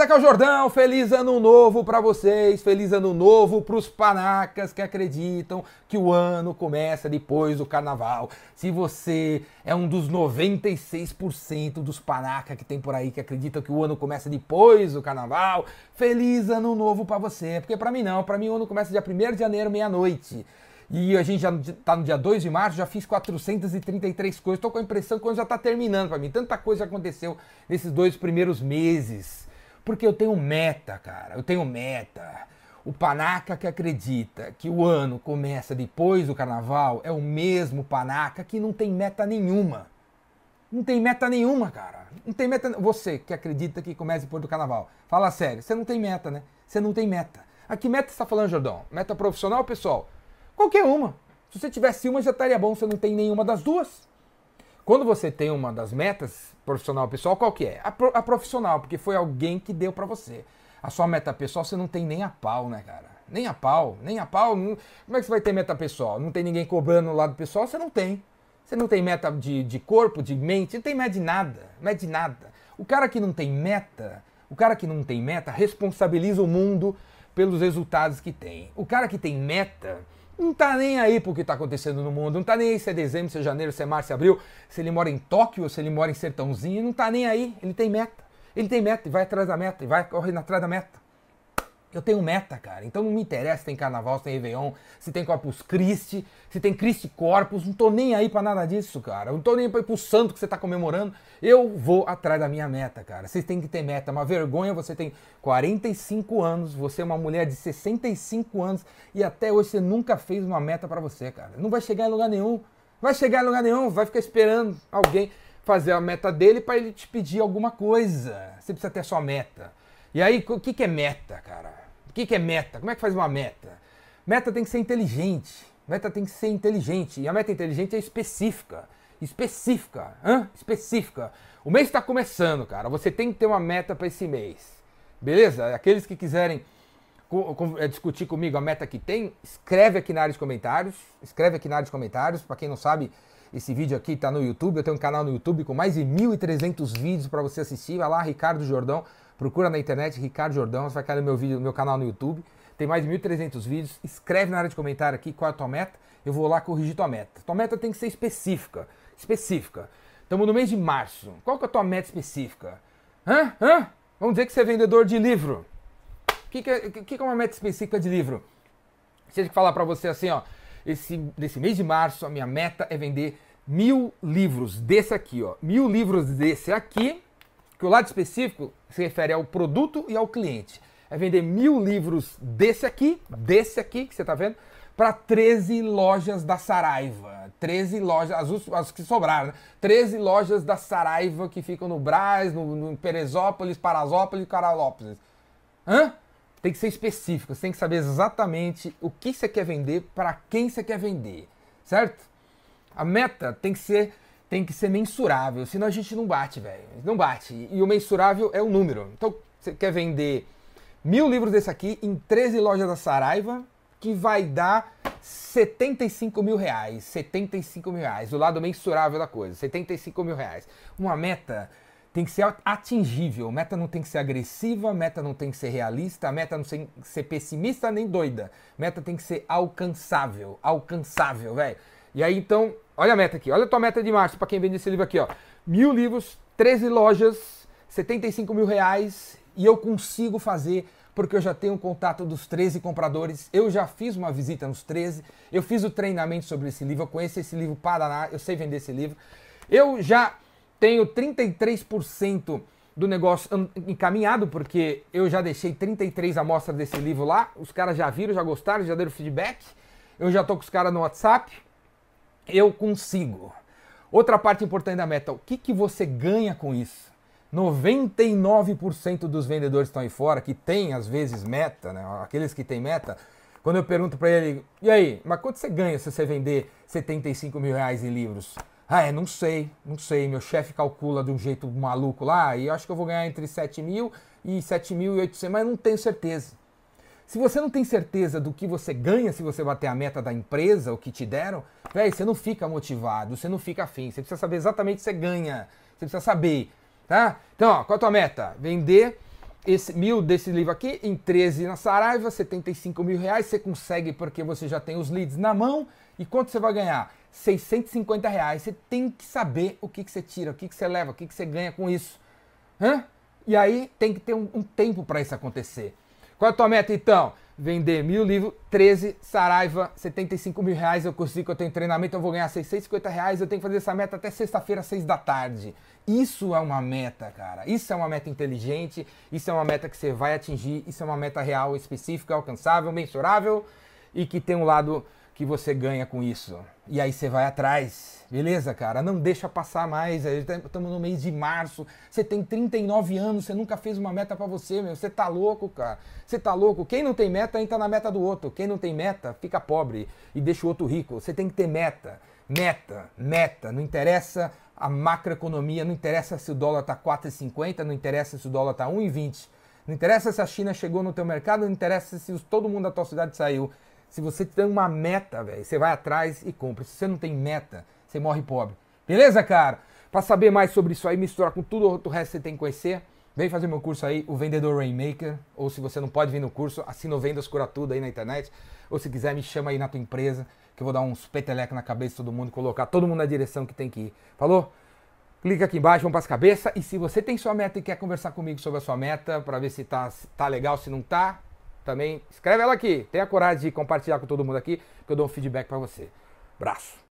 beleza? Aqui é o Jordão. Feliz ano novo para vocês. Feliz ano novo para os panacas que acreditam que o ano começa depois do carnaval. Se você é um dos 96% dos panacas que tem por aí que acreditam que o ano começa depois do carnaval, feliz ano novo para você. Porque para mim não, para mim o ano começa dia 1 de janeiro, meia-noite. E a gente já tá no dia 2 de março, já fiz 433 coisas. Tô com a impressão que o ano já tá terminando para mim. Tanta coisa aconteceu nesses dois primeiros meses. Porque eu tenho meta, cara. Eu tenho meta. O panaca que acredita que o ano começa depois do carnaval é o mesmo panaca que não tem meta nenhuma. Não tem meta nenhuma, cara. Não tem meta. Você que acredita que começa depois do carnaval, fala sério. Você não tem meta, né? Você não tem meta. A que meta você está falando, Jordão? Meta profissional, pessoal? Qualquer uma. Se você tivesse uma, já estaria bom. Você não tem nenhuma das duas. Quando você tem uma das metas, profissional pessoal, qual que é? A, pro, a profissional, porque foi alguém que deu para você. A sua meta pessoal, você não tem nem a pau, né, cara? Nem a pau, nem a pau. Não... Como é que você vai ter meta pessoal? Não tem ninguém cobrando no lado pessoal? Você não tem. Você não tem meta de, de corpo, de mente, não tem meta de nada. Meta de nada. O cara que não tem meta, o cara que não tem meta responsabiliza o mundo pelos resultados que tem. O cara que tem meta não tá nem aí pro que tá acontecendo no mundo, não tá nem aí se é dezembro, se é janeiro, se é março, se é abril, se ele mora em Tóquio, se ele mora em Sertãozinho, não tá nem aí, ele tem meta. Ele tem meta e vai atrás da meta, e vai correndo atrás da meta. Eu tenho meta, cara. Então não me interessa se tem carnaval, se tem Réveillon, se tem Corpus Christi, se tem Christi Corpus. Não tô nem aí pra nada disso, cara. Não tô nem aí pro santo que você tá comemorando. Eu vou atrás da minha meta, cara. Vocês têm que ter meta. É uma vergonha, você tem 45 anos, você é uma mulher de 65 anos e até hoje você nunca fez uma meta para você, cara. Não vai chegar em lugar nenhum. Vai chegar em lugar nenhum, vai ficar esperando alguém fazer a meta dele para ele te pedir alguma coisa. Você precisa ter a sua meta. E aí, o que, que é meta, cara? O que, que é meta? Como é que faz uma meta? Meta tem que ser inteligente. Meta tem que ser inteligente. E a meta inteligente é específica. Específica. Hã? Específica. O mês está começando, cara. Você tem que ter uma meta para esse mês. Beleza? Aqueles que quiserem é, discutir comigo a meta que tem, escreve aqui na área de comentários. Escreve aqui na área de comentários. Para quem não sabe, esse vídeo aqui está no YouTube. Eu tenho um canal no YouTube com mais de 1.300 vídeos para você assistir. Vai lá, Ricardo Jordão. Procura na internet Ricardo Jordão, você vai cair no meu vídeo, no meu canal no YouTube. Tem mais de 1.300 vídeos. Escreve na área de comentário aqui qual é a tua meta. Eu vou lá corrigir tua meta. Tua meta tem que ser específica. Específica. Estamos no mês de março. Qual que é a tua meta específica? Hã? Hã? Vamos dizer que você é vendedor de livro. O que, que, é, que, que é uma meta específica de livro? Se eu falar para você assim, ó, esse, nesse mês de março, a minha meta é vender mil livros desse aqui, ó. Mil livros desse aqui que o lado específico se refere ao produto e ao cliente. É vender mil livros desse aqui, desse aqui que você está vendo, para 13 lojas da Saraiva. 13 lojas, as, as que sobraram, né? 13 lojas da Saraiva que ficam no Brás, no, no Perezópolis, Parasópolis e Caralópolis. Hã? Tem que ser específico, você tem que saber exatamente o que você quer vender, para quem você quer vender, certo? A meta tem que ser tem que ser mensurável, senão a gente não bate, velho. Não bate. E o mensurável é o número. Então, você quer vender mil livros desse aqui em 13 lojas da Saraiva, que vai dar 75 mil reais. 75 mil reais. O lado mensurável da coisa. 75 mil reais. Uma meta tem que ser atingível. Meta não tem que ser agressiva, meta não tem que ser realista, meta não tem que ser pessimista nem doida. Meta tem que ser alcançável. Alcançável, velho. E aí então, olha a meta aqui, olha a tua meta de março para quem vende esse livro aqui, ó. Mil livros, 13 lojas, 75 mil reais e eu consigo fazer porque eu já tenho contato dos 13 compradores, eu já fiz uma visita nos 13, eu fiz o treinamento sobre esse livro, eu conheço esse livro Paraná, eu sei vender esse livro. Eu já tenho 33% do negócio encaminhado, porque eu já deixei 33 amostras desse livro lá, os caras já viram, já gostaram, já deram feedback. Eu já tô com os caras no WhatsApp, eu consigo. Outra parte importante da meta, o que, que você ganha com isso? 99% dos vendedores que estão aí fora, que tem às vezes meta, né? aqueles que têm meta, quando eu pergunto para ele, e aí, mas quanto você ganha se você vender 75 mil reais em livros? Ah, é, não sei, não sei, meu chefe calcula de um jeito maluco lá, e acho que eu vou ganhar entre 7 mil e 7 mil e 800, mas não tenho certeza. Se você não tem certeza do que você ganha se você bater a meta da empresa, o que te deram, véi, você não fica motivado, você não fica afim. Você precisa saber exatamente o que você ganha. Você precisa saber, tá? Então, ó, qual é a tua meta? Vender esse mil desse livro aqui em 13 na Saraiva, 75 mil reais. Você consegue porque você já tem os leads na mão. E quanto você vai ganhar? 650 reais. Você tem que saber o que, que você tira, o que, que você leva, o que, que você ganha com isso. Hã? E aí tem que ter um, um tempo para isso acontecer. Qual é a tua meta então? Vender mil livros, 13, Saraiva, 75 mil reais. Eu consigo, eu tenho treinamento, eu vou ganhar 650 reais. Eu tenho que fazer essa meta até sexta-feira, 6 da tarde. Isso é uma meta, cara. Isso é uma meta inteligente. Isso é uma meta que você vai atingir. Isso é uma meta real, específica, alcançável, mensurável e que tem um lado que você ganha com isso. E aí você vai atrás, beleza, cara? Não deixa passar mais. Estamos no mês de março. Você tem 39 anos, você nunca fez uma meta para você, meu. Você tá louco, cara. Você tá louco. Quem não tem meta entra na meta do outro. Quem não tem meta fica pobre e deixa o outro rico. Você tem que ter meta. Meta, meta. Não interessa a macroeconomia, não interessa se o dólar tá 4,50, não interessa se o dólar tá 1,20. Não interessa se a China chegou no teu mercado, não interessa se todo mundo da tua cidade saiu. Se você tem uma meta, velho, você vai atrás e compra. Se você não tem meta, você morre pobre. Beleza, cara? Para saber mais sobre isso aí, misturar com tudo o resto que você tem que conhecer, vem fazer meu curso aí, o Vendedor Rainmaker. Ou se você não pode vir no curso, assina o Vendas Cura Tudo aí na internet. Ou se quiser, me chama aí na tua empresa, que eu vou dar uns petelecos na cabeça de todo mundo, colocar todo mundo na direção que tem que ir. Falou? Clica aqui embaixo, vamos para as cabeças. E se você tem sua meta e quer conversar comigo sobre a sua meta, para ver se tá, tá legal, se não tá, também escreve ela aqui. Tenha coragem de compartilhar com todo mundo aqui, que eu dou um feedback para você. Braço.